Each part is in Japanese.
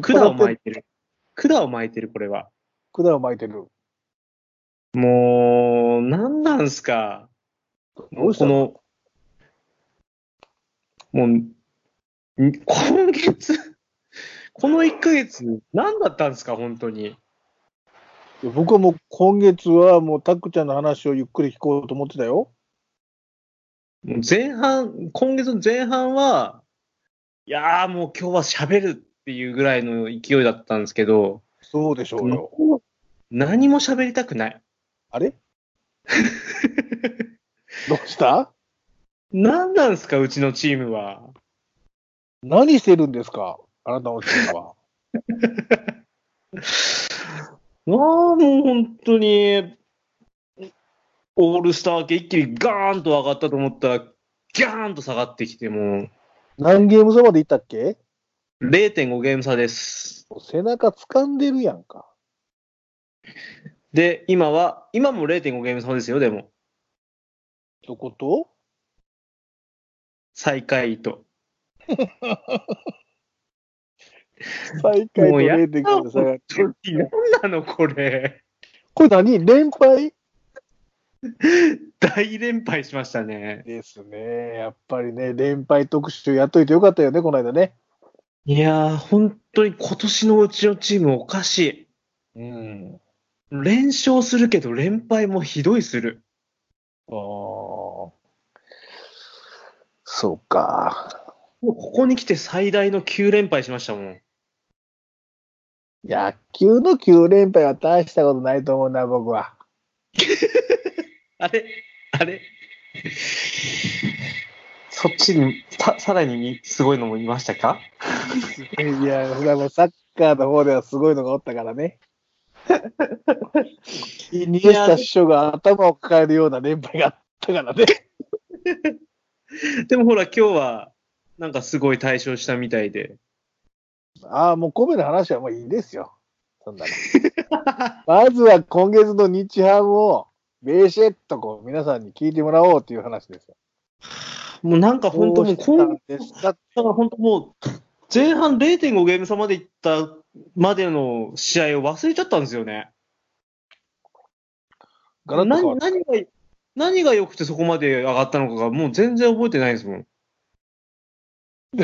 管を巻いてる。管を巻いてる、これは。管を巻いてる。もう、なんなんすか。どうしたこの、もう、ん今月、この1ヶ月、何だったんですか、本当に。僕はもう今月はもうタックちゃんの話をゆっくり聞こうと思ってたよ。前半、今月の前半は、いやーもう今日は喋るっていうぐらいの勢いだったんですけど、そうでしょうよ。何も喋りたくない。あれ？どうした？何なんすか、うちのチームは。何してるんですか？あなたのチームは。ああ、もう本当に、オールスター系一気にガーンと上がったと思ったら、ギャーンと下がってきて、も何ゲーム差までいったっけ？う、0.5ゲーム差です。背中掴んでるやんか。で、今は、今も0.5ゲーム差ですよ、でも。どこと？最下位と。最下位ともうやっ0.5で下が。何なの、これ。これ何？連敗？大連敗しましたね。ですね。やっぱりね、連敗特集やっといてよかったよね、この間ね。いやー、本当に今年のうちのチームおかしうん。い。連勝するけど、連敗もひどいする。ああ。そうか。もうここに来て最大の9連敗しましたもん。野球の9連敗は大したことないと思うな、僕は。あれ？あれ？そっちに、さ、さらにすごいのもいましたか？いや、それはもうサッカーの方ではすごいのがおったからね。イニエスタ師匠が頭を抱えるような連敗があったからね。でもほら今日は、なんかすごい対処したみたいで。ああ、もう米の話はもういいですよ。そんなの。まずは今月の日ハムを、ベーシェットこう皆さんに聞いてもらおうという話ですよ。もうなんか本当もう、どこん、うしたんですかだから本当もう、前半0.5ゲーム差までいったまでの試合を忘れちゃったんですよね。何何が、何が良くてそこまで上がったのかがもう全然覚えてないですもん。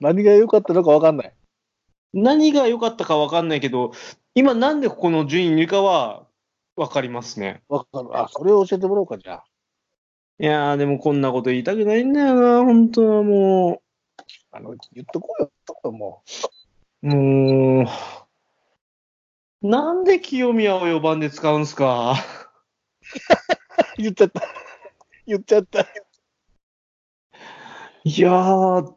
何が良かったのか分かんない。何が良かったかわかんないけど、今なんでここの順位にいるかはわかりますね。わかる。あ、それを教えてもらおうか、じゃあ。いやー、でもこんなこと言いたくないんだよな、本当はもあの、言っとこうよ、もう。もう、なんで清宮を4番で使うんすか？う。言っちゃった。言っちゃった。いやー、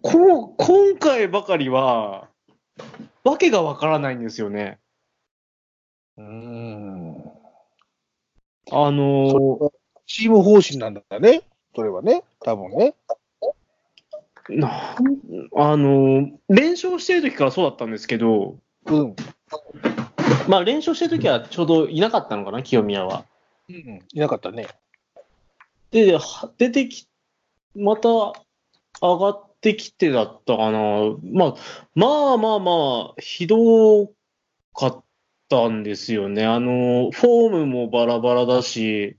この、今回ばかりは、わけがわからないんですよね。うーん。あのーチーム方針なんだね。それはね。多分ね。なんあのー連勝してる時からそうだったんですけど、うん。まあ連勝してる時はちょうどいなかったのかな、清宮は。うん。いなかったね。で、は出てき、また上がってきてだったかな。まあ、まあまあまあ、ひどかったんですよね。あの、フォームもバラバラだし、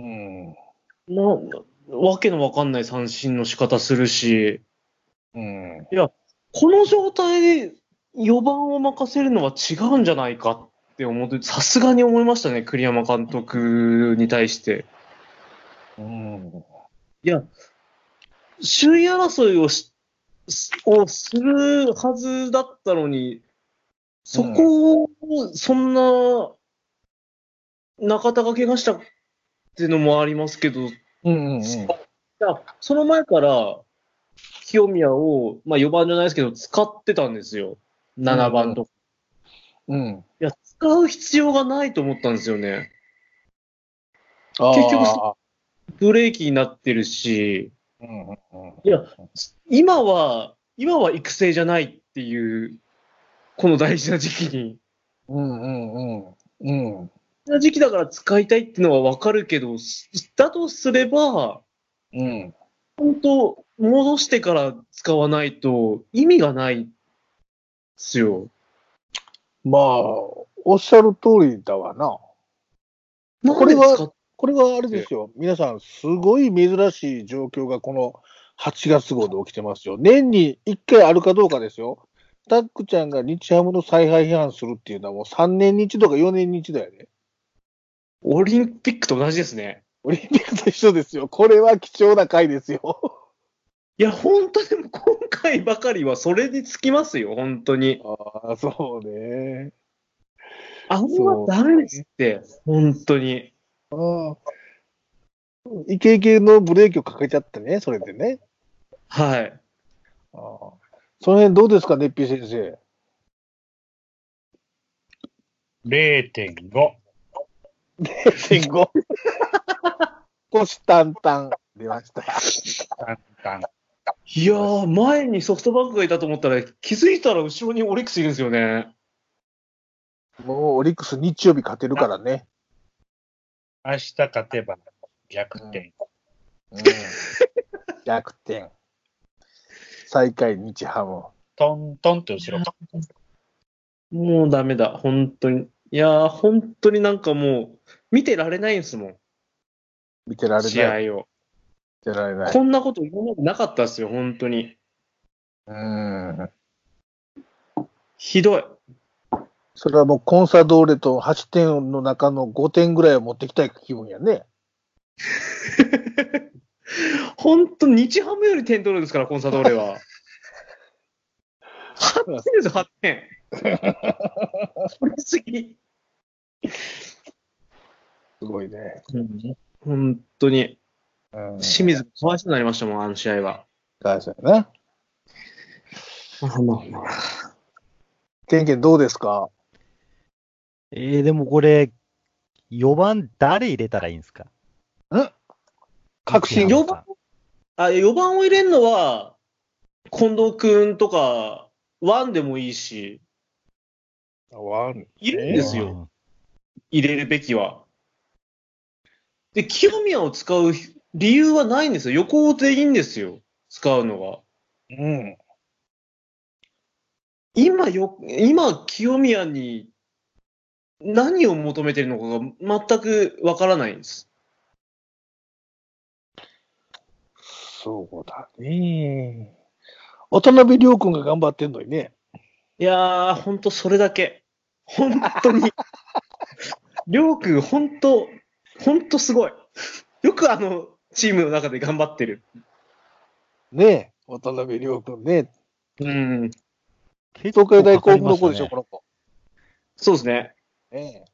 うん。な、わけのわかんない三振の仕方するし、うん。いやこの状態で4番を任せるのは違うんじゃないかって思って、さすがに思いましたね、栗山監督に対して。うん。いや、首位争いをし、すをするはずだったのに、そこを、そんな、中田が怪我したっていうのもありますけど、いうん。うん。や、その前から、清宮を、まあ4番じゃないですけど、使ってたんですよ。7番とか。うん。いや、使う必要がないと思ったんですよね。結結局そブレーキになってるし、うん。うん。いや、今は、今は育成じゃないっていう、この大事な時期に。うん。うん。うん。うん。な時期だから使いたいっていうのはわかるけど、すだとすれば、うん。本当、戻してから使わないと意味がないですよ。まあ、おっしゃる通りだわな。これはこれはあれですよ。皆さん、すごい珍しい状況がこの8月号で起きてますよ。年に1回あるかどうかですよ。タックちゃんが日ハムの采配批判するっていうのはもう3年に一度か4年に一度やね。オリンピックと同じですね。オリンピックと一緒ですよ。これは貴重な回ですよ。いや、本当でも今回ばかりはそれにつきますよ、本当に。ああ、そうね。あんまダメですって、本当に。ああ。イケイケのブレーキをかけちゃってね、それでね。はい。ああその辺どうですか、ねっぴー先生。0.5。0.5。虎視眈々出ました。いやー、前にソフトバンクがいたと思ったら、気づいたら後ろにオリックスいるんですよね。もうオリックス日曜日勝てるからね。明日勝てば逆転。うん、逆転。最下位日ハム。トントンって後ろ。もうダメだ、本当に。いやー、本当になんかもう、見てられないんですもん、見てられない。試見合を。てられない。こんなこと今までなかったですよ、本当に。うん。ひどい。それはもうコンサドーレと8点の中の5点ぐらいを持ってきたい気分やね。本当、日ハムより点取るんですから、コンサドーレは。8点ですよ、8点。取りすぎ。すごいね。本当に。うん。清水、かわいそうになりましたもん、あの試合は。大丈夫ね。ケンケンどうですか？えー、でもこれ、4番誰入れたらいいんですか？確信4番あ、4番を入れるのは、近藤くんとか、ワンでもいいし、ワン。いるんですよ。入れるべきは。で、清宮を使う理由はないんですよ。横でいいんですよ。使うのは。うん。今よ、今、清宮に何を求めてるのかが全くわからないんです。そうだね。渡辺亮君が頑張ってんのにね。いやー、ほんとそれだけ。本当に。りょうくん、ほんと、ほんとすごい。よくあの、チームの中で頑張ってる。ね渡辺亮君ね。うん。東海大甲府の子でしょ、この子。そうですね。ね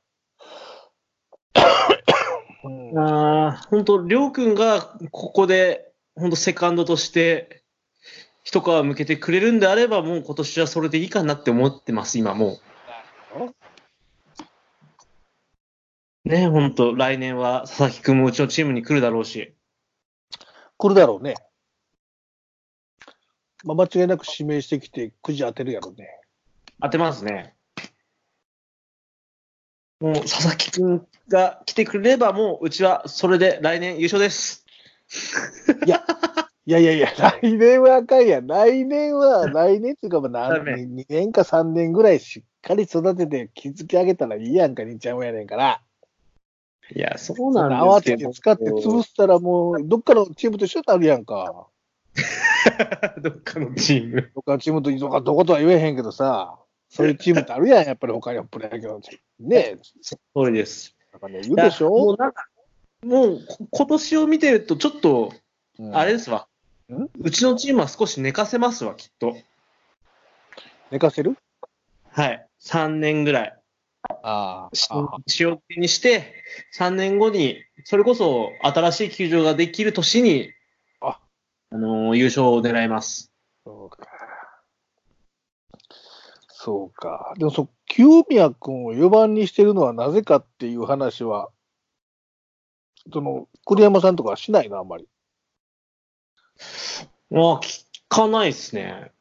うんあー、ほんと、りょうくんがここで、ほんとセカンドとして、一皮向けてくれるんであれば、もう今年はそれでいいかなって思ってます、今もう。ね、ほんと、来年は佐々木くんもうちのチームに来るだろうし。来るだろうね。まあ、間違いなく指名してきて、くじ当てるやろうね。当てますね。もう佐々木くんが来てくれれば、もううちはそれで来年優勝です。いやいやいや、来年はあかんやん。来年は、来年っていうか、まあ何、2年か3年ぐらいしっかり育てて築き上げたらいいやんか、兄ちゃんもやねんから。いや、そうななん慌ですけど。てて使って潰したらもう、どっかのチームと一緒になるやんか。どっかのチーム。どっかのチームとどこどことは言えへんけどさ、そういうチームってあるやん、やっぱり他にはプロ野球のチーム。ねえ、そうです。なんかね、言うでしいやもょうなんか、もうこ今年を見てると、ちょっと、うんあれですわ。ん？うちのチームは少し寝かせますわ、きっと。寝かせる？はい。3年ぐらい。あし塩漬けにして、3年後に、それこそ新しい球場ができる年に、ああのー優勝を狙います。そうか。そうか。でもそう、清宮君を4番にしてるのはなぜかっていう話は、その、栗山さんとかはしないの、あんまり。まあ、聞かないですね。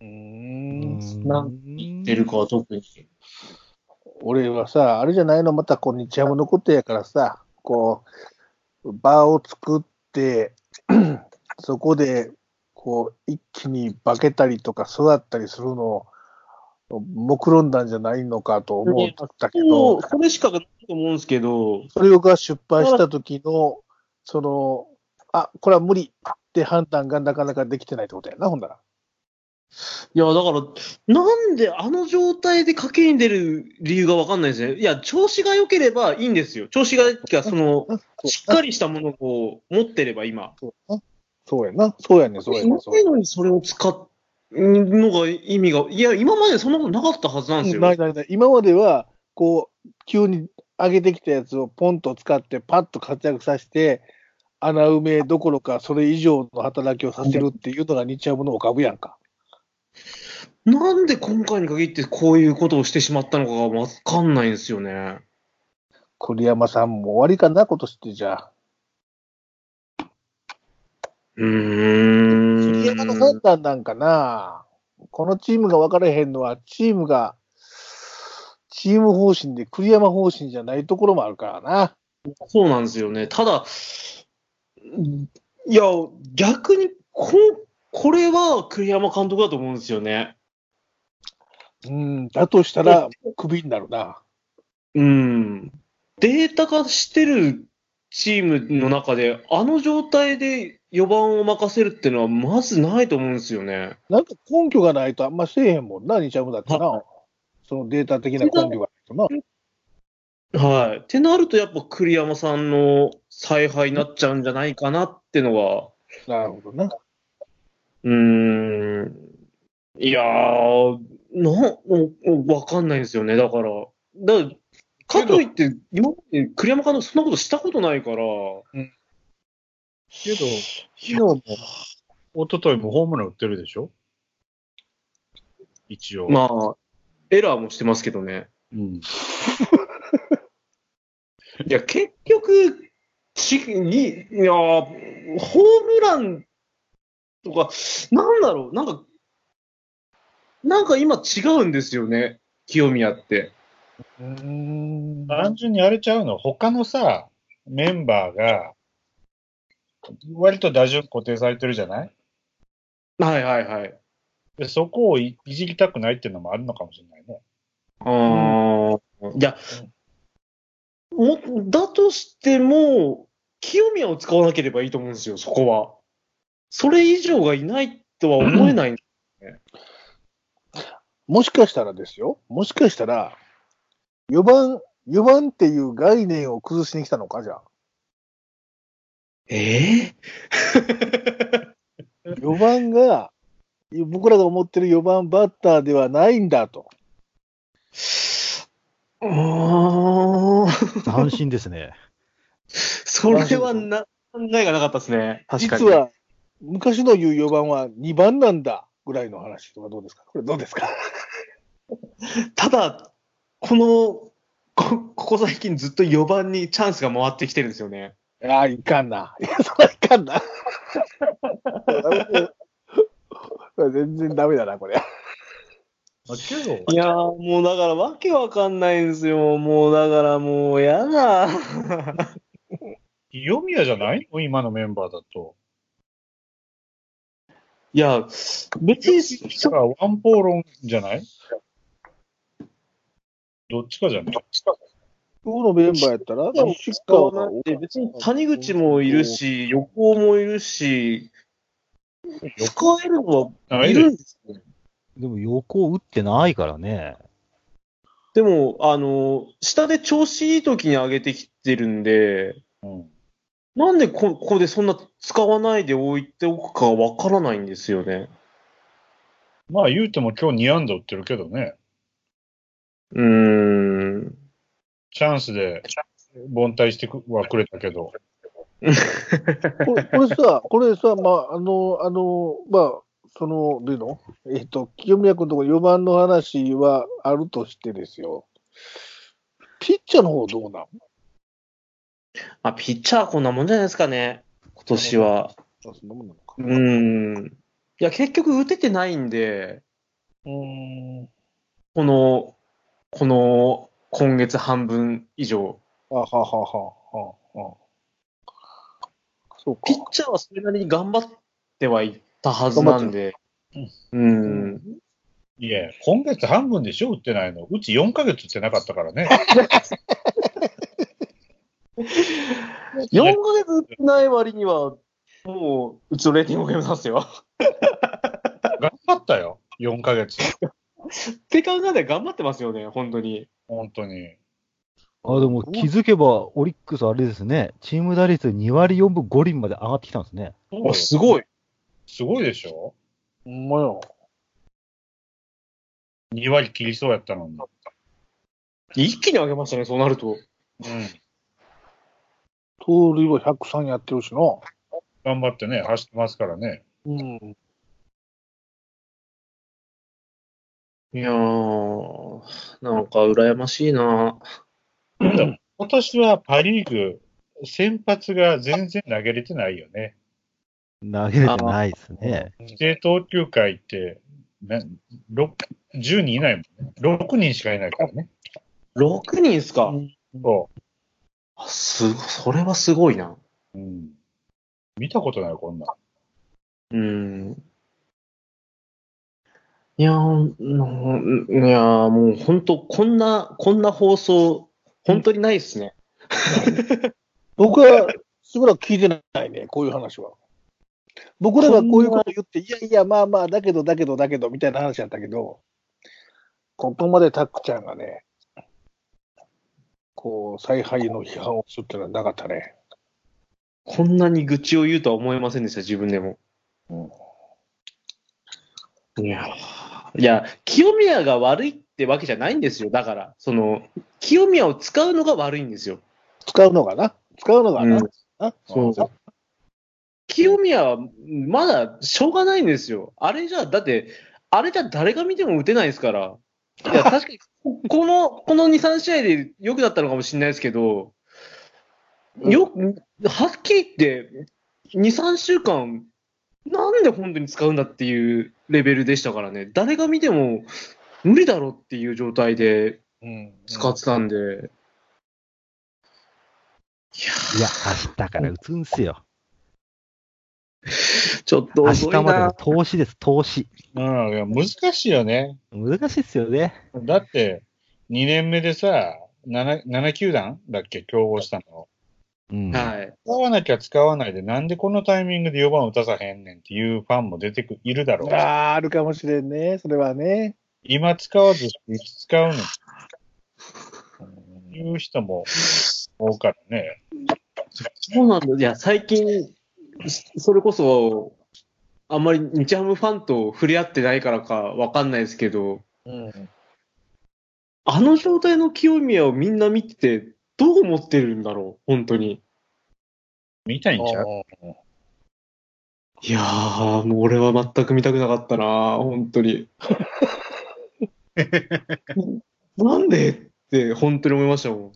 うんんなん言ってるかは特に。俺はさ、あれじゃないの、またこう、日ハムのことやからさ、こう、場を作って、そこで、こう、一気に化けたりとか育ったりするのを、目論んだんじゃないのかと思ったけそどう、、それしかないと思うんですけど、それが失敗した時の、その、あ、これは無理って判断がなかなかできてないってことやな、ほんなら。いや、だから、なんであの状態で賭けに出る理由がわかんないですね。いや、調子が良ければいいんですよ。調子が、その、しっかりしたものを持ってれば今。そうやな。そうやね、そうやね。そうやのにそれを使うのが意味が、いや、今までそんなことなかったはずなんですよ。ないないない。今までは、こう、急に上げてきたやつをポンと使って、パッと活躍させて、穴埋めどころか、それ以上の働きをさせるっていうのが日ハムのお株やんか。なんで今回に限ってこういうことをしてしまったのかがわかんないんですよね。栗山さんも終わりかな、今年ってじゃあ。うーん。栗山の判断なんかな。このチームが分からへんのは、チームが、チーム方針で栗山方針じゃないところもあるからな。そうなんですよね。ただ、いや、逆にこ、これは栗山監督だと思うんですよね。うん、だとしたら、クビになるな。うん。データ化してるチームの中で、あの状態で4番を任せるっていうのは、まずないと思うんですよね。なんか根拠がないとあんませえへんもんな、日ハムだってな。そのデータ的な根拠がないとな。はい。ってなると、やっぱ栗山さんの采配になっちゃうんじゃないかなってのが、なるほどな。うーん。いやー、な、おわかんないんですよね。だから、だからかといって、今まで栗山監督そんなことしたことないから、けど、昨日も、一昨日もホームラン打ってるでしょ？一応。まあ、エラーもしてますけどね。うん。いや、結局、ち、に、いやー、ホームランとか、なんだろう、なんか、なんか今違うんですよね、清宮って。うーん。単純にあれちゃうの、他のさ、メンバーが、割と打順固定されてるじゃない？はいはいはい。でそこをいいじりたくないっていうのもあるのかもしれないね。ああ、いや、も、だとしても、清宮を使わなければいいと思うんですよ、そこは。それ以上がいないとは思えない。もしかしたらですよ。もしかしたら、4番、4番っていう概念を崩しに来たのか、じゃあ。ええ4 番が、僕らが思ってる4番バッターではないんだと。ああ、斬新ですね。それはな、考えがなかったですね。確かに。実は、昔の言う4番は2番なんだぐらいの話とかどうですか？これどうですか？ただ、この、こ、ここ最近ずっと4番にチャンスが回ってきてるんですよね。いや、いかんな。いや、それはいかんな。全然ダメだな、これ。いやー、もうだからわけわかんないんですよ。もうだからもうやだ。清宮じゃないの？今のメンバーだと。いや、別に、だからワンポーロンじゃない？どっちかじゃない？今日のメンバーやったら、西使わ川ないで別に谷口もいるし、横尾もいるし、使えるのはいるんですよ。でも横打ってないからね。でも、あの、下で調子いい時に上げてきてるんで、うん。なんでこここでそんな使わないで置いておくかわからないんですよね。まあ言うても今日2安打打ってるけどね。うーん。チャンスで凡退してくはくれたけど。これこれさ、これさ、まあ、あの、あの、まあ、その、どういうのえっ、と、清宮君のところ4番の話はあるとしてですよ。ピッチャーの方どうなん？まあ、ピッチャーはこんなもんじゃないですかね。今年は。あそんなもんなのか。うーん。いや、結局打ててないんで、うーん。この、この、今月半分以上。あははははは。そうかピ。ッチャーはそれなりに頑張っってはいたはずなんで。うん。いや、今月半分でしょ、打ってないの。うち4ヶ月打ってなかったからね。4ヶ月打ってない割には、もう、うちのレーティングを読めますよ。頑張ったよ、4ヶ月。って考えたら頑張ってますよね、本当に。本当に。あ、でも気づけば、オリックスあれですね、チーム打率2割4分5厘まで上がってきたんですね。あ、すごい。すごいでしょ？ほんまよ。?2 割切りそうやったのに。一気に上げましたね、そうなると。うん。盗塁は103やってるしな。頑張ってね、走ってますからね。うん。いやー、なんか羨ましいな。今年はパリーグ、先発が全然投げれてないよね。投げれてないですね。規定投球回って、なろ10人いないもんね。6人しかいないからね。6人っすか、そあすご、それはすごいな。う。うん。見たことない、こんなん。うん。いやー、うんいやーもう本当、こんな、こんな放送、本当にないっすね。僕はしばらく聞いてないね、こういう話は。僕らがこういうこと言って、いやいや、まあまあ、だけど、だけど、だけど、みたいな話やったけど、ここまでタックちゃんがね、こう、采配の批判をするっていうのはなかったね。こんなに愚痴を言うとは思いませんでした、自分でも。いやー、いや、清宮が悪いってわけじゃないんですよ。だから、その、清宮を使うのが悪いんですよ。使うのがな？使うのがな？うんあそう。清宮はまだしょうがないんですよ。あれじゃ、だって、あれじゃ誰が見ても打てないですから。いや、確かに、この、この2、3試合で良くなったのかもしれないですけど、よ、はっきり言って、2、3週間、なんで本当に使うんだっていうレベルでしたからね。誰が見ても無理だろっていう状態でうん使ってたんで。いやいや、明日から打つんすよ。ちょっと明遅いな日までの。投資です、投資。うん、いや難しいよね。難しいっすよね。だって、2年目でさ、7, 7球団？だっけ？競合したの。うん。はい。使わなきゃ使わないで、なんでこのタイミングで4番打たさへんねんっていうファンも出てく、いるだろうし。ああ、あるかもしれんね。それはね。今使わず、いつ使うの？いう人も多からね。そうなんだ。いや、最近、それこそ、あんまり日ハムファンと触れ合ってないからかわかんないですけど、うん。あの状態の清宮をみんな見てて、どう思ってるんだろう本当に。見たいんちゃう？いやー、もう俺は全く見たくなかったな本当に。なんでって本当に思いましたもん。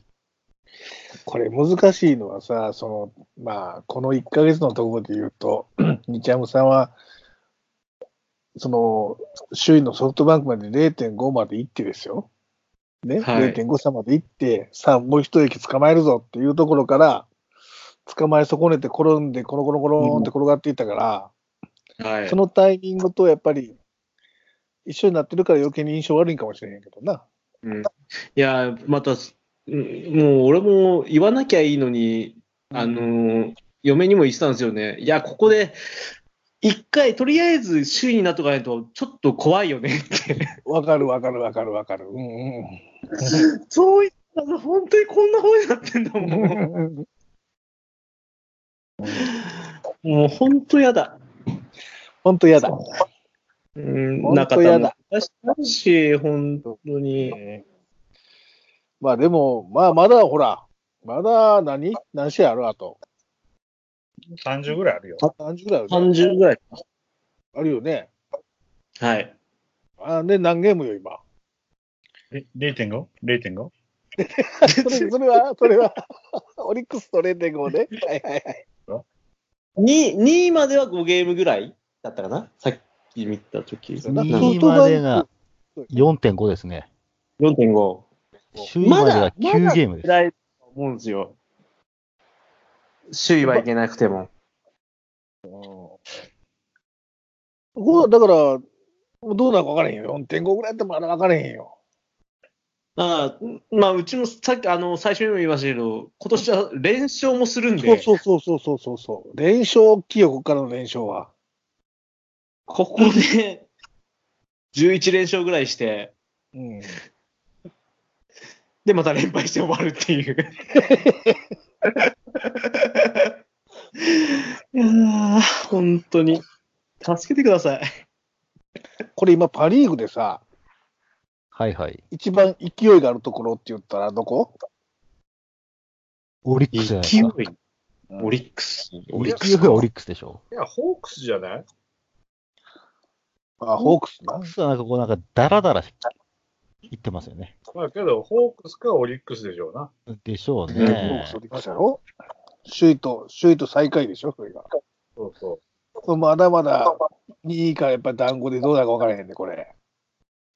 これ難しいのはさ、その、まあ、この1ヶ月のところで言うと、日ハムさんは、その、首位のソフトバンクまで0.5まで行ってですよ。ね、はい0.5差まで行って、さあ、もう一息捕まえるぞっていうところから、捕まえ損ねて転んで、コロコロコロンって転がっていったから、はい。そのタイミングとやっぱり、一緒になってるから余計に印象悪いんかもしれへんけどな。うん、いや、また、うんもう俺も言わなきゃいいのに、あのー嫁にも言ってたんですよね。いや、ここで、一回、とりあえず首位になっとかないと、ちょっと怖いよね って。わかるわかるわかるわかる。うんうん。そういったの、本当にこんな風になってんだもん。もう本当やだ。本当嫌だ。うん、本中当やだ田もだし、本当に。まあでも、まあまだほら、まだ何何試合あるあと。30ぐらいあるよ。30ぐらいあるね30ぐらい。あるよね。はい。あで、何ゲームよ、今？え、0.5?0.5? それ、それは、それは、オリックスと0.5で。はいはいはい。2, 2位までは5ゲームぐらいだったかな？さっき見たとき。そうだな2位までが4.5ですね。4.5。首位までが9ゲームです。思うんですよ。首位はいけなくても。こうだから、どうなるか分からへんよ。4.5ぐらいやったらまだ分からへんよ。ああまあ、うちもさっき、あの、最初にも言いましたけど、今年は連勝もするんそうで、そうそうそうそうそうそう。連勝大きいよ、ここからの連勝は。ここで11連勝ぐらいして、うん。で、また連敗して終わるっていう。いやー、本当に。助けてください。これ今、パ・リーグでさ、はいはい。一番勢いがあるところって言ったらどこ？オリックスじゃない勢ですか。い。オリックス。オオリックスオリックスでしょ。いや、ホークスじゃない？あ、ホークスなホー。クスはなんかこうなんかダラダラ言ってますよね。まあけど、ホークスかオリックスでしょうな。でしょううんホーねクス。オリックスやろ首位と、首位と最下位でしょ、それが。そうそこれまだまだ2位からやっぱり団子でどうなるか分からへんね、これ。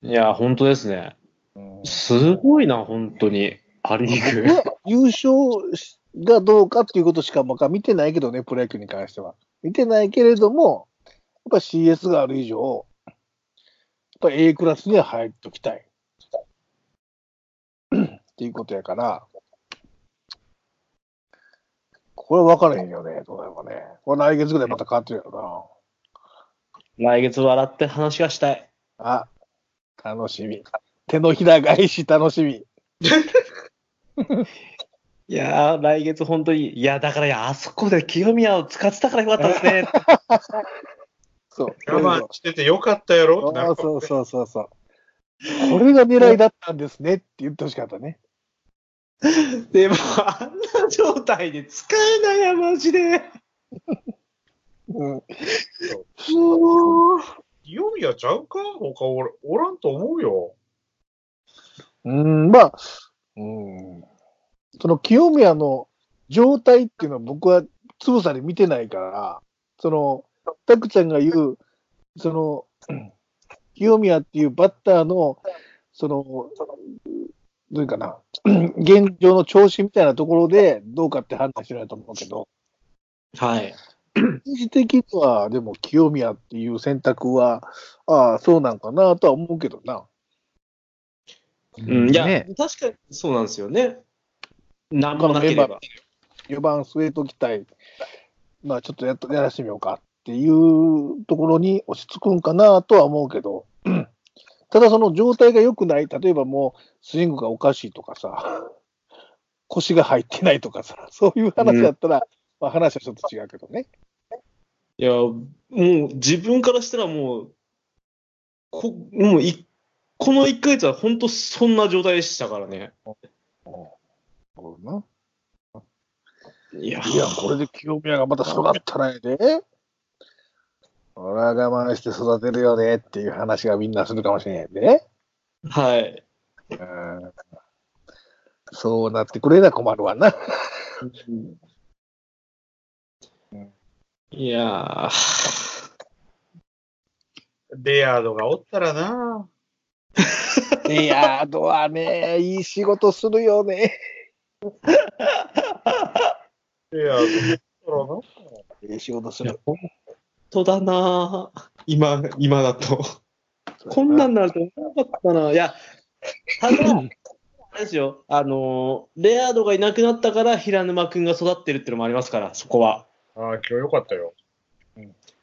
いや、本当ですね。うんすごいな、本当に。パ・リーグ。優勝がどうかっていうことしか僕は見てないけどね、プロ野球に関しては。見てないけれども、やっぱ CS がある以上、やっぱ A クラスには入っときたい。っていうことやから、これは分からへんよね、どうなるかね。これ来月ぐらいまた変わってるやろ来月笑って話がしたい。な。あ、楽しみ。手のひら返し楽しみ。いやー、来月本当に、いや、だから、いや、あそこで清宮を使ってたからよかったですね。そう。う。我慢しててよかったやろそうそうそうそう。これが狙いだったんですねって言ってほしかったね。でも、あんな状態で使えないや、マジで。うん。清宮ちゃうか？他おらおらんと思うよ。うん、まあ、うん。その清宮の状態っていうのは僕はつぶさに見てないから、その、タクちゃんが言う、その、うん清宮っていうバッターの、その、どういうかな、現状の調子みたいなところでどうかって判断しないと思うけど、はい。一時的には、でも清宮っていう選択は、ああ、そうなんかなとは思うけどな。うん、いや、ね確かにそうなんですよね。なんもなければ。4番据えときたい。まあちょっとやっとやらしてみようかっていうところに落ち着くんかなとは思うけど、ただその状態が良くない、例えばもうスイングがおかしいとかさ、腰が入ってないとかさ、そういう話だったら、まあ話はちょっと違うけどね。いや、もう自分からしたらもう、こもういこの1ヶ月は本当そんな状態でしたからね。いや、いや、これで清宮がまた育ったらええで。俺は我慢して育てるよねっていう話がみんなするかもしれへんで。はい。うんそうなってくれな困るわな。いやー、レアードがおったらな。いやー、ドはね、いい仕事するよね。レアードがおったらな。いい仕事する。当だなぁ今、今だと。こんなんなると思わなかったな。いや、ただ、あれですよ、あのー、レアードがいなくなったから平沼くんが育ってるってのもありますから、そこは。ああ、今日よかったよ。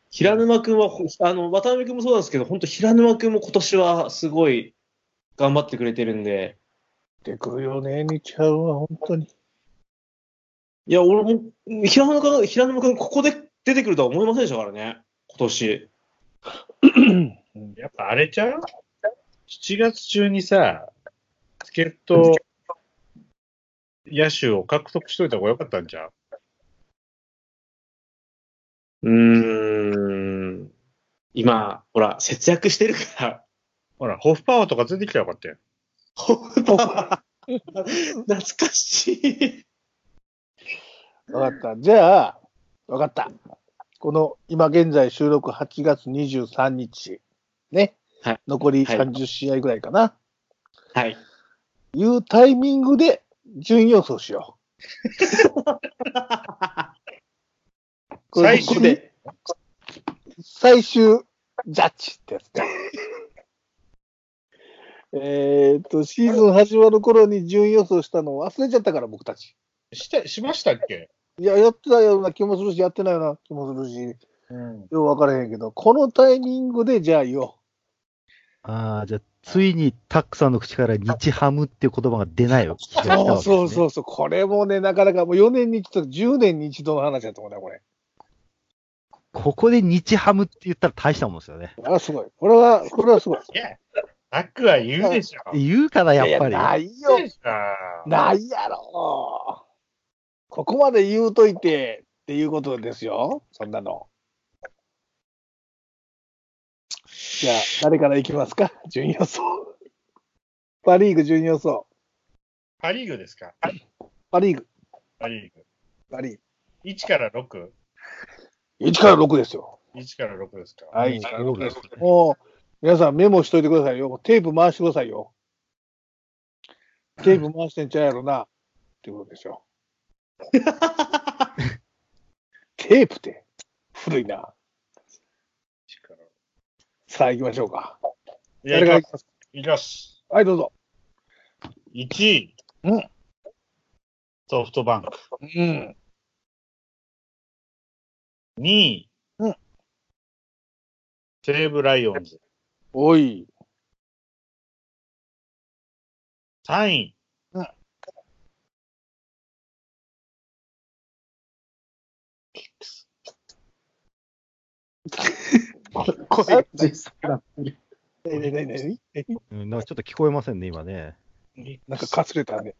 平沼くんは、ほあの、渡辺くんもそうなんですけど、本当平沼くんも今年はすごい頑張ってくれてるんで、出てくるよね、日ハムは本当に。いや、俺も、平沼くん、平沼くんここで出てくるとは思いませんでしたからね、今年。やっぱあれちゃう ?7 月中にさ、助っ人野手を獲得しといた方がよかったんちゃう？うーん。今、ほら、節約してるから、ほら、ホフパワーとか出てきたらよかったよ。懐かしい。わかった。じゃあ、わかった。この、今現在収録8月23日。ね。はい残りはい30試合ぐらいかな。はい。いうタイミングで順位予想しよう。これ最終で最終ジャッジってやつね。えーっと、シーズン始まる頃に順位予想したのを忘れちゃったから、僕たち。した、しましたっけ？いや、やってたような気もするし、やってないような気もするし、うん。よく分からへんけど、このタイミングで、じゃあ言おああ、じゃあ、ついにタックさんの口から日ハムっていう言葉が出ないよ。う。そうそうそうそう。これもね、なかなかもう4年に一度、10年に一度の話だと思うね、これ。ここで日ハムって言ったら大したもんですよね。あ、すごい。これは、これはすごい。いや、タックは言うでしょ。言うかな、やっぱり。いないよ言う。でしょないやろ。ここまで言うといてっていうことですよ。そんなの。じゃあ、誰からいきますか？順位予想。パリーグ順位予想。パリーグですか？パリーグ。パリーグ。パリーグ。1から 6?1 1から6ですよ。から6ですか？はい、うん1から6です。もう、皆さんメモしといてくださいよ。テープ回してくださいよ。テープ回してんちゃうやろな。っていうことですよ。テープって古いな。さあ行きましょうか。いや、行きますか？いきます。はい、どうぞ。1位。うんソフトバンク。うん。2位。うん西武ライオンズ。おい。3位。うんキックス。声実際だなになになになん、なんかちょっと聞こえませんね、今ね。なんかかすれたね。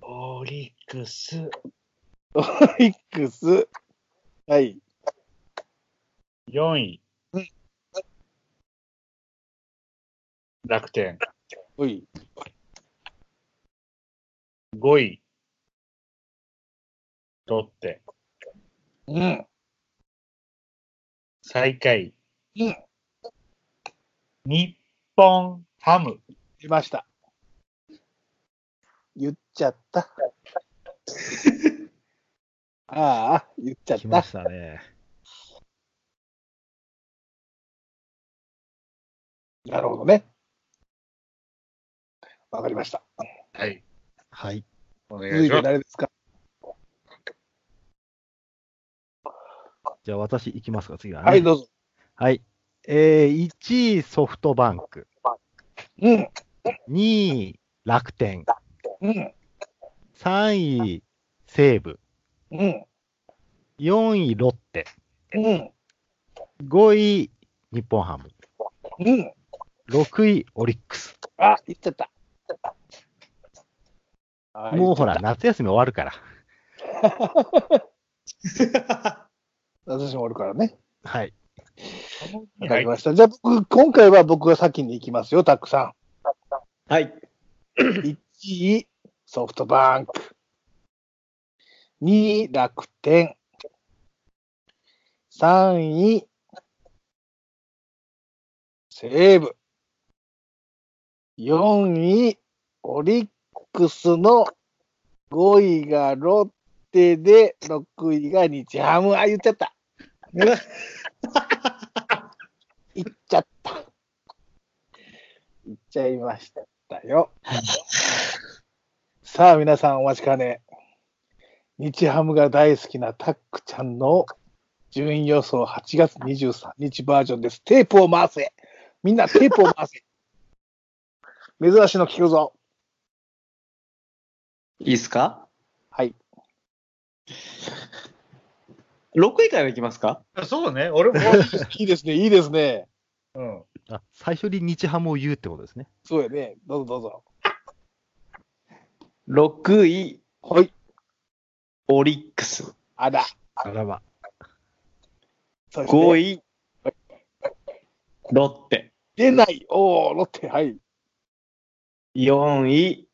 オリックス。オリックス？はい。4位。うん楽天。おい。5位。ロッテ。うん。最下位。うん日本ハム。出ました。言っちゃった。ああ、言っちゃった。来ましたね。なるほどね。わかりました。はい。はい。お続いて願いします。誰ですか？じゃあ私行きますか、次はね。はい、どうぞ。はい。えー、1位ソフトバンク。うん。2位楽天。うん。3位西武。うん。4位ロッテ。うん。5位日本ハム。うん。6位オリックス。あ、言っちゃった。あもうほら、。夏休み終わるから。私もおるからね。はい。わかりました。じゃあ僕、今回は僕が先に行きますよ、タックさはい。ん。1位、ソフトバンク。2位、楽天。3位、西武。4位、オリックスの5位がロッテで、6位が日ハム。あ、言っちゃった。言っちゃった。言っちゃいましたよ。さあ、皆さんお待ちかね。日ハムが大好きなタックちゃんの順位予想8月23日バージョンです。テープを回せ。みんなテープを回せ。珍しいの聞くぞ。いいっすか？はい。?6 位からいきますか？そうね、俺も。いいですね、いいですね。うん。あ、最初に日ハムを言うってことですね。そうやね。どうぞどうぞ。?6 位、はい。オリックス。あら。あらば。そして5位、ロッテ。出ない。おー、ロッテ。はい。4位、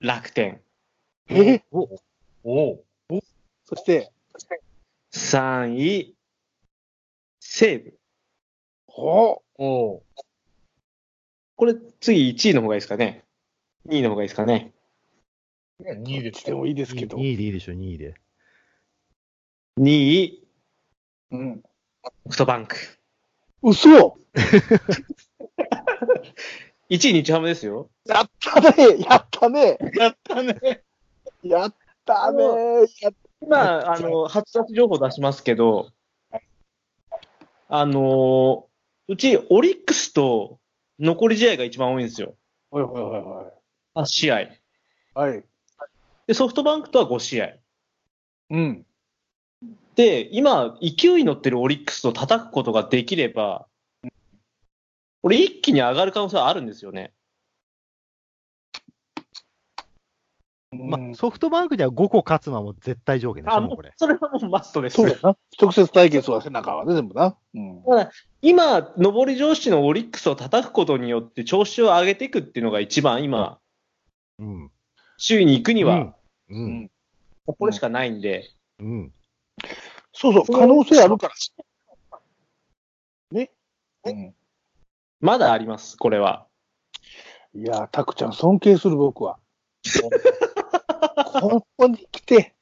楽天。え？おおそして、3位、西武。ほおこれ、次1位の方がいいですかね ?2 位の方がいいですかね2位でう。してもいいですけど。2位でいいでしょ、2位で。?2 位、うん。ソフトバンク。嘘 1位日ハムですよ。やったねやったねやったね。やったねやっ今、あの、初出し情報出しますけど、あの、うち、オリックスと残り試合が一番多いんですよ。はいはいはいはい。8試合。はい。で、ソフトバンクとは5試合。うん。で、今、勢いに乗ってるオリックスと叩くことができれば、これ一気に上がる可能性はあるんですよね。まあ、ソフトバンクには5個勝つのはもう絶対条件でしあ、ょ、もうこれ。、それはもうマストです。そうだな。直接対決はせなあかんわね、全部な。うん。今、上り上司のオリックスを叩くことによって調子を上げていくっていうのが一番今、うん。首位に行くには、うん。これしかないんで、うん。そうそう、可能性あるから。ね。うん。まだあります、これは。いやー、タクちゃん尊敬する僕は。ここに来て、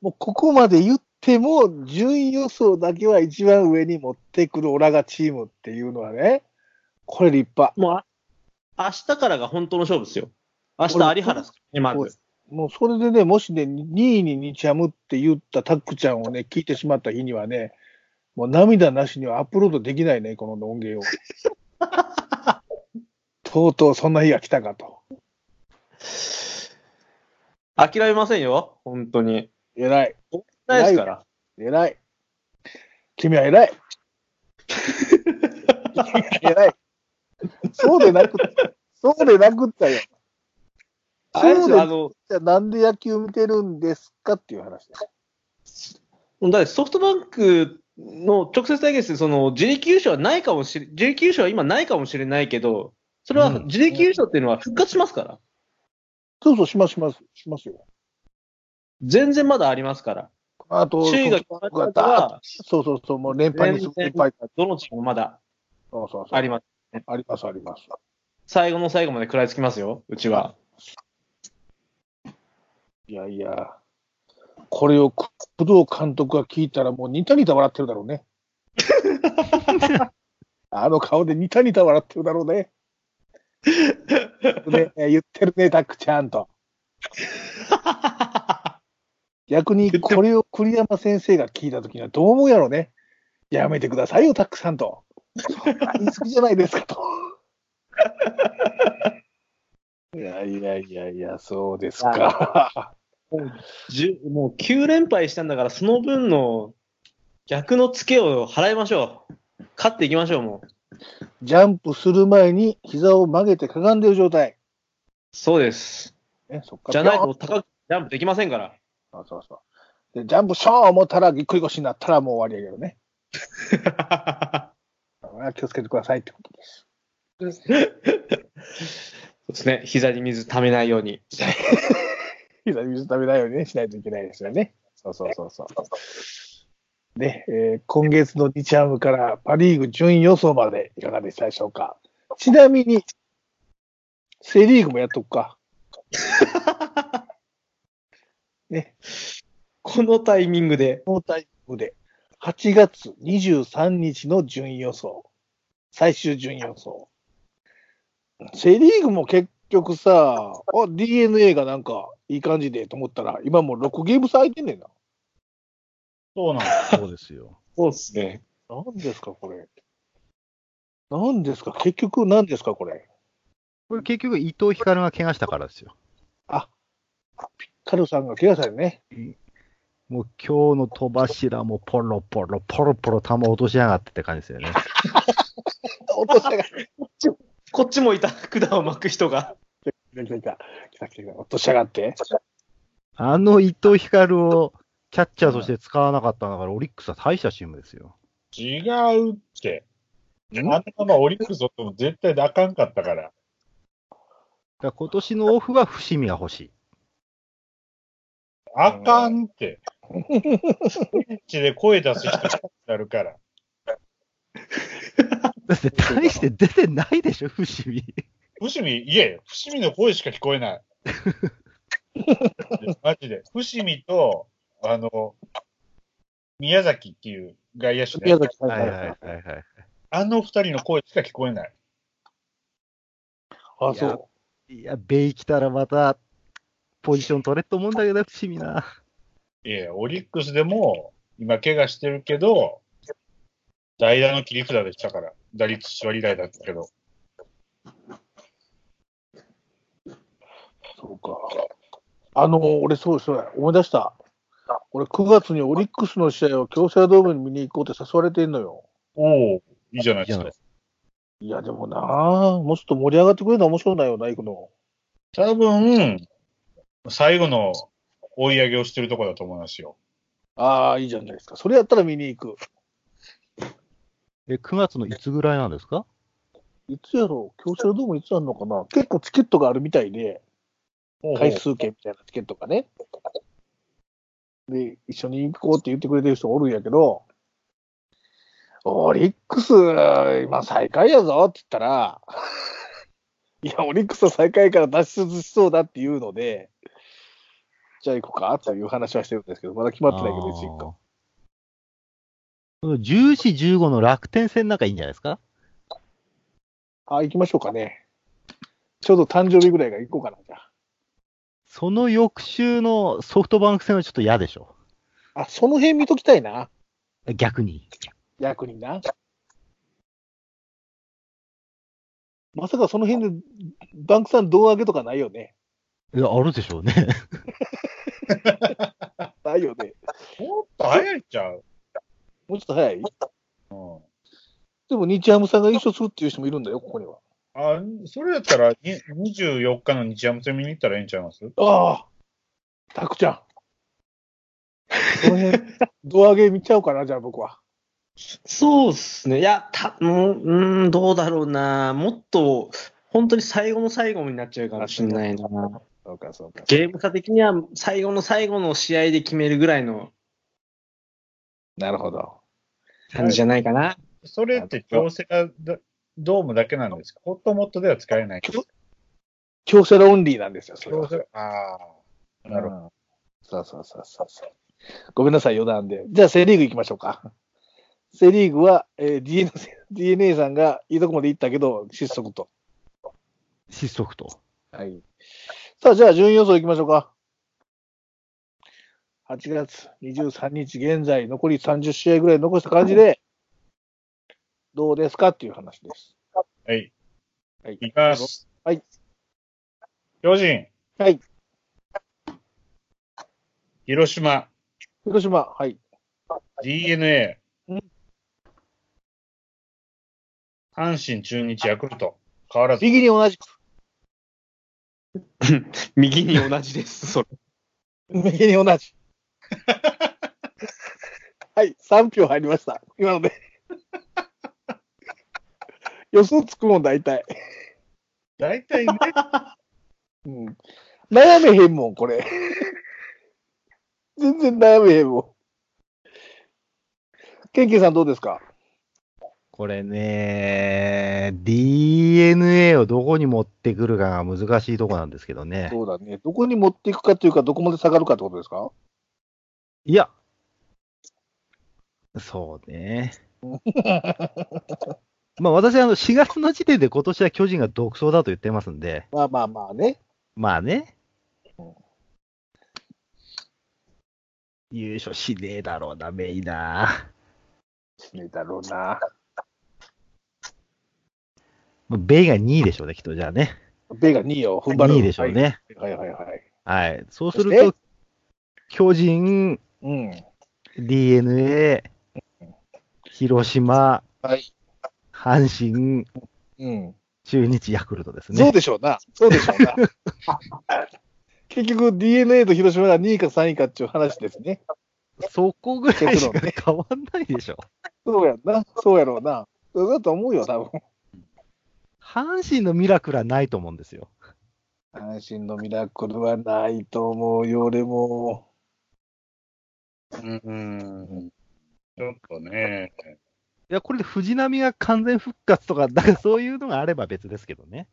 もうここまで言っても、順位予想だけは一番上に持ってくるオラがチームっていうのはね、これ立派。もうあ、明日からが本当の勝負ですよ。明日、有原ですね、まず。もうそれでね、もしね、2位に日ハムって言ったタックちゃんをね、聞いてしまった日にはね、もう涙なしにはアップロードできないね、この音源を。とうとうそんな日が来たかと。諦めませんよ、本当に。偉い。ないですから。偉い。君は偉い。偉い。そうでなく、そうでなくったよ。あれですよ、あの、じゃあなんで野球見てるんですかっていう話です。だってソフトバンクの直接対決で、その、自力優勝はないかもしれ、自力優勝は今ないかもしれないけど、それはうん自力優勝っていうのは復活しますから。そうそう、します、します、しますよ。全然まだありますから。あと、首位が決まったら、そうそうそう、もう連敗にする連敗。どのチームもまだそうそう。あります。あります、あります。最後の最後まで食らいつきますよ、うちは。いやいや、これを工藤監督が聞いたらもうニタニタ笑ってるだろうね。あの顔でニタニタ笑ってるだろうね。ね言ってるね、タックちゃんと。逆にこれを栗山先生が聞いたときにはどう思うやろうね。やめてくださいよ、タックさんと。そんな言い過ぎじゃないですかと。いやいやいやいや、そうですか。じゅもう9連敗したんだから、その分の逆のツケを払いましょう。勝っていきましょう、もう。ジャンプする前に膝を曲げてかがんでる状態。そうです。ね、そっからじゃないと高くジャンプできませんから。そうそうそう。で、ジャンプしよう思ったらぎっくり腰になったらもう終わりやけどね。気をつけてくださいってことです。そうですね。膝に水溜めないように。膝に水食べないようにね、しないといけないですよね。そうそうそうそう。で、えー今月の日ハムからパ・リーグ順位予想までいかがでしたでしょうか？ちなみに、セ・リーグもやっとくか。ね、このタイミングで。このタイミングで、8月23日の順位予想。最終順位予想。セ・リーグも結局さ、あ、DNA がなんかいい感じでと思ったら、今もう6ゲーム差空いてんねんな。そうなんそうですよ。そうですね。何ですか、これ。何ですか結局何ですか、これ。これ結局伊藤光が怪我したからですよ。カルさんが怪我されね。もう今日の戸柱もポロポロ、ポロポロ球落としやがってって感じですよね。落としたが。こっちもいた、管を巻く人が。来た来た来た。来た来た落としやがって。あの伊藤光をキャッチャーとして使わなかったんだから、オリックスは大したチームですよ。違うって。あん？なままオリックスとっても絶対あかんかったから。だから今年のオフは伏見が欲しい。あかんって。ベンチで声出す人になるから。だって大して出てないでしょ、伏見。伏見、いえ、伏見の声しか聞こえない。マジで。伏見と、あの、宮崎っていう外野手ね宮崎さんはいはいはいはい。あの二人の声しか聞こえない。あ、そいや、ベイ来たらまた、ポジション取れっと思うんだけど、伏見な。いや、オリックスでも、今怪我してるけど、代打の切り札でしたから、打率1割台だったけど。う、そうか。あの、俺そうそうや、思い出した。俺9月にオリックスの試合を京セラドームに見に行こうって誘われてんのよ。おおいいじゃないですかいや、でもなあもうちょっと盛り上がってくれるのは面白いなよな、行くの。多分、最後の追い上げをしてるところだと思いますよ。ああ、いいじゃないですか。それやったら見に行く。え、9月のいつぐらいなんですか？いつやろう？京セラドームいつあるのかな？結構チケットがあるみたいで、回数券みたいなチケットがね。で、一緒に行こうって言ってくれてる人おるんやけど、オリックス、今最下位やぞって言ったら、いや、オリックスは最下位から脱出しそうだっていうので、じゃあ行こうかという話はしてるんですけど、まだ決まってないけど、いつ行くか。あー14、15の楽天戦なんかいいんじゃないですか？あ、行きましょうかね。ちょうど誕生日ぐらいが行こうかな、じゃあ。その翌週のソフトバンク戦はちょっと嫌でしょ。あ、その辺見ときたいな。逆に。逆にな。まさかその辺でバンクさん胴上げとかないよね。いや、あるでしょうね。ないよね。もっと早いんちゃう。もうちょっと早い？うん、でも日ハムさんが優勝するっていう人もいるんだよ、ここには。あ、それやったら、に24日の日ハム戦見に行ったらええんちゃいます？ああタクちゃん。この辺、胴上げ見ちゃおうかな、じゃあ僕は。そうっすね。いや、た、もう、うーん、どうだろうな。もっと、本当に最後の最後になっちゃうかもしれないな。そうか、そうか。ゲーム差的には最後の最後の試合で決めるぐらいのなるほど。感じじゃないかな。それって京セラドドームだけなんですか？ホットモットでは使えないんですか？京セラオンリーなんですよ、それは。ああ、なるほど。うんそうそうそうそうそう。ごめんなさい、余談で。じゃあ、セリーグ行きましょうか。セリーグは、えー DNA, DNA さんがいいとこまで行ったけど、失速と。失速と。はい。さあ、じゃあ、順位予想行きましょうか。8月23日現在、残り30試合ぐらい残した感じで、どうですかっていう話です。はい。はい。いきます？はい。巨人、はい。広島、広島、はい。DNA うん、阪神、中日、ヤクルト、変わらず。右に同じく。右に同じです、それ。右に同じ。はい、3票入りました。今ので。予想つくもん、大体。大体ね、うん。悩めへんもん、これ。全然悩めへんもん。ケンケンさんどうですか？これね、DNA をどこに持ってくるかが難しいとこなんですけどね。そうだね。どこに持っていくかというか、どこまで下がるかってことですか？いや、そうね。まあ私はあの4月の時点で今年は巨人が独走だと言ってますんで、まあまあまあね。まあね。優勝しねえだろうな、メイナしねえだろうな。ー。ベイが2位でしょうね、きっとじゃあね。ベイが2位を踏ん張る。2位でしょうね。はい。はいはいはい。はい。そうするそと、巨人、うん。DNA、広島、はい。阪神、うん。中日、ヤクルトですそうね。でしょうな。そうでしょうな。結局 DNA と広島が2位か3位かっていう話ですね。そこぐらいしか変わんないでしょ。そうやんな。そうやろうな。そうだと思うよ、多分。阪神のミラクルはないと思うんですよ。阪神のミラクルはないと思うよ、俺も。うん、うんちょっとね、いや、これで藤波が完全復活とか、だからそういうのがあれば別ですけどね。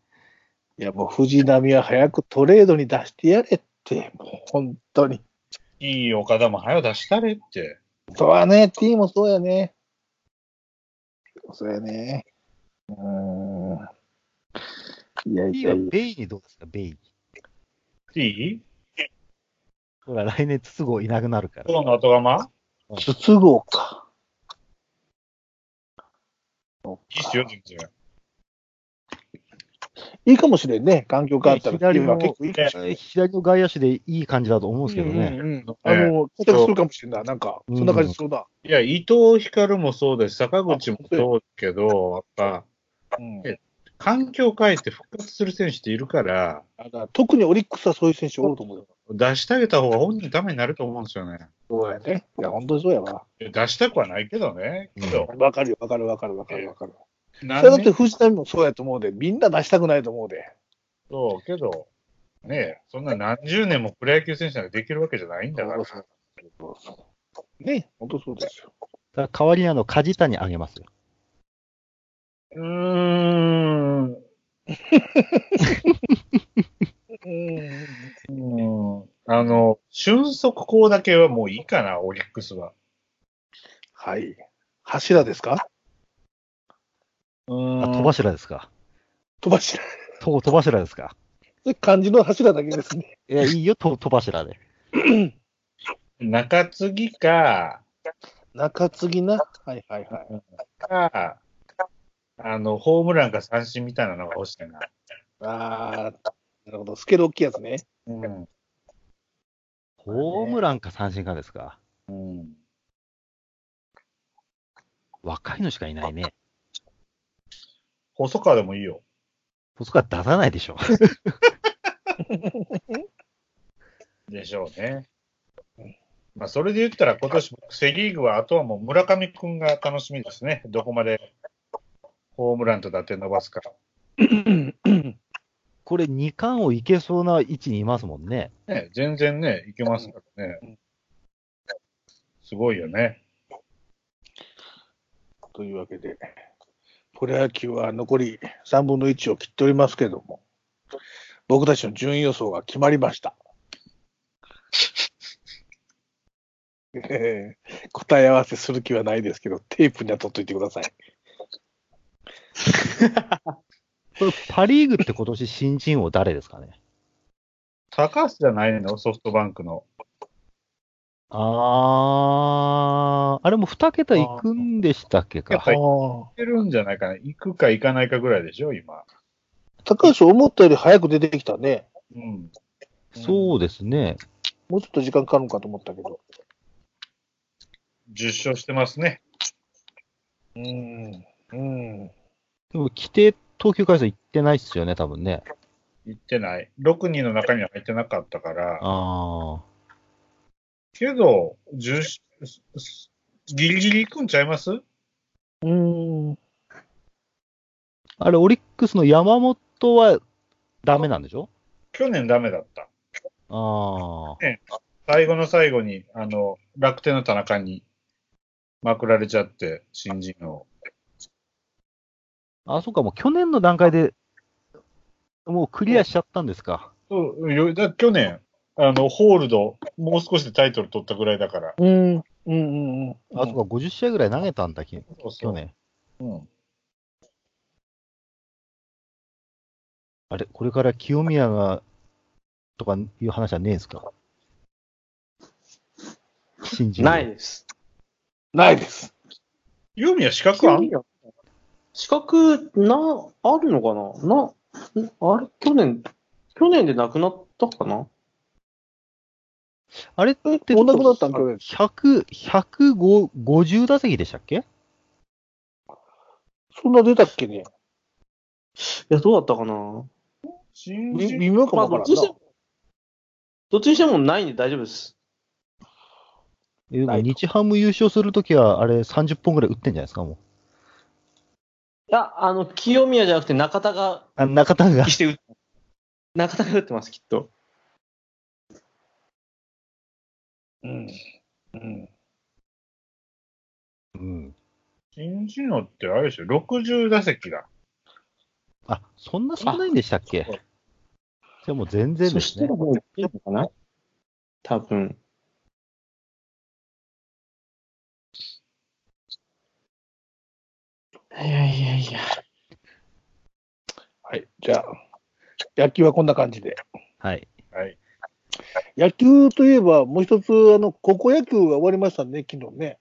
いや、もう藤波は早くトレードに出してやれって、もう本当に。いい岡田も早く出したれって。そうはね、T もそうやね。そうやね。うーん。いやいやや。はいベイにどうですか、ベイに。いいほら、来年筒香いなくなるから。今日の後釜？筒香か。そいいっすよ、全然。いいかもしれんね。環境変わったら。左も結構いいかもしれん。左の外野手でいい感じだと思うんですけどね。うんうんうんあの、活躍するかもしれんない。なんか、そんな感じするな。いや、伊藤光もそうです、坂口もそうだけど、やっぱ、うんえ環境変えて復活する選手っているから、だから特にオリックスはそういう選手多いと思うよ。出してあげた方が本人のためになると思うんですよね。そうやね。いや、本当にそうやわ。出したくはないけどね。けど、わかるよ、わかるわかるわかるわかる。何それだって年藤浪もそうやと思うで、みんな出したくないと思うで。そう、けど、ねえ、そんな何十年もプロ野球選手なんかできるわけじゃないんだから。そうそうそうね、本当そうですよ。代わりにあの、梶谷あげますよ。うーん。うん。うんあの、俊足校だけはもういいかな、オリックスは。はい。柱ですか？うんあ、戸柱ですか？戸柱。と戸柱ですか？漢字の柱だけですね。いや、いいよ、と戸柱で。中継ぎか、中継ぎな。はいはいはい。か、あの、ホームランか三振みたいなのが欲しいな。ああ、なるほど。スケール大きいやつね。うん。ホームランか三振かですか。うん。若いのしかいないね。細川でもいいよ。そこは出さないでしょ。でしょうね。まあ、それで言ったら今年、セリーグは、あとはもう村上くんが楽しみですね。どこまでホームランと打点伸ばすか。これ2冠をいけそうな位置にいますもんね。ね、全然ね、いけますからね。すごいよね。というわけで、プロ野球は残り3分の1を切っておりますけれども、僕たちの順位予想が決まりました。え ー答え合わせする気はないですけど、テープには取っといてください。これパリーグって今年新人王誰ですかね？高橋じゃないのソフトバンクの。あー、あれも2桁いくんでしたっけか？はいあーいけるんじゃないかな。行くか行かないかぐらいでしょ、今。高橋、思ったより早く出てきたね。うん。そうですね。もうちょっと時間かかるのかと思ったけど。10勝してますね。うん。うん。でも規定投球回数いってないっすよね、多分ね。行ってない。6人の中には入ってなかったから。あけど、10しギリギリ行くんちゃいます？うん。ー。あれ、オリックスの山本はダメなんでしょ？去年ダメだった。あー。最後の最後に、あの、楽天の田中にまくられちゃって、新人を。あ、そうか、もう去年の段階で、もうクリアしちゃったんですか。そうよだ去年、あの、ホールド、もう少しでタイトル取ったぐらいだから。うん。うん。うん。うん。あ、そうか、50試合ぐらい投げたんだ、きそうそう。去年。うん。あれ、これから清宮が、とかいう話はねえんすか？新人王ないです。ないです。ユーミは資格あん？資格、な、あるのかな？な、あれ？去年、去年で亡くなったかな？あれって、お亡くなったん去年100、150打席でしたっけ？そんな出たっけね？いや、どうだったかな？微妙かまあ、もわからんな。どっちにしても、どっちにしてもないんで大丈夫です。えでも日ハム優勝するときは、あれ30本ぐらい打ってんじゃないですか、もう。いや、あの、清宮じゃなくて中田が、あ、中田が？して打っ中田が打ってます、きっと。うん。うん。うん。新人王ってあれでしょ ?60 打席だ。あ、そんな少ないんでしたっけ？じゃあもう全然ですねそしたら。もういいのかな？多分。いやいやいや。はい。じゃあ、野球はこんな感じで。はい。はい。野球といえば、もう一つ、あの、高校野球が終わりましたね、昨日ね。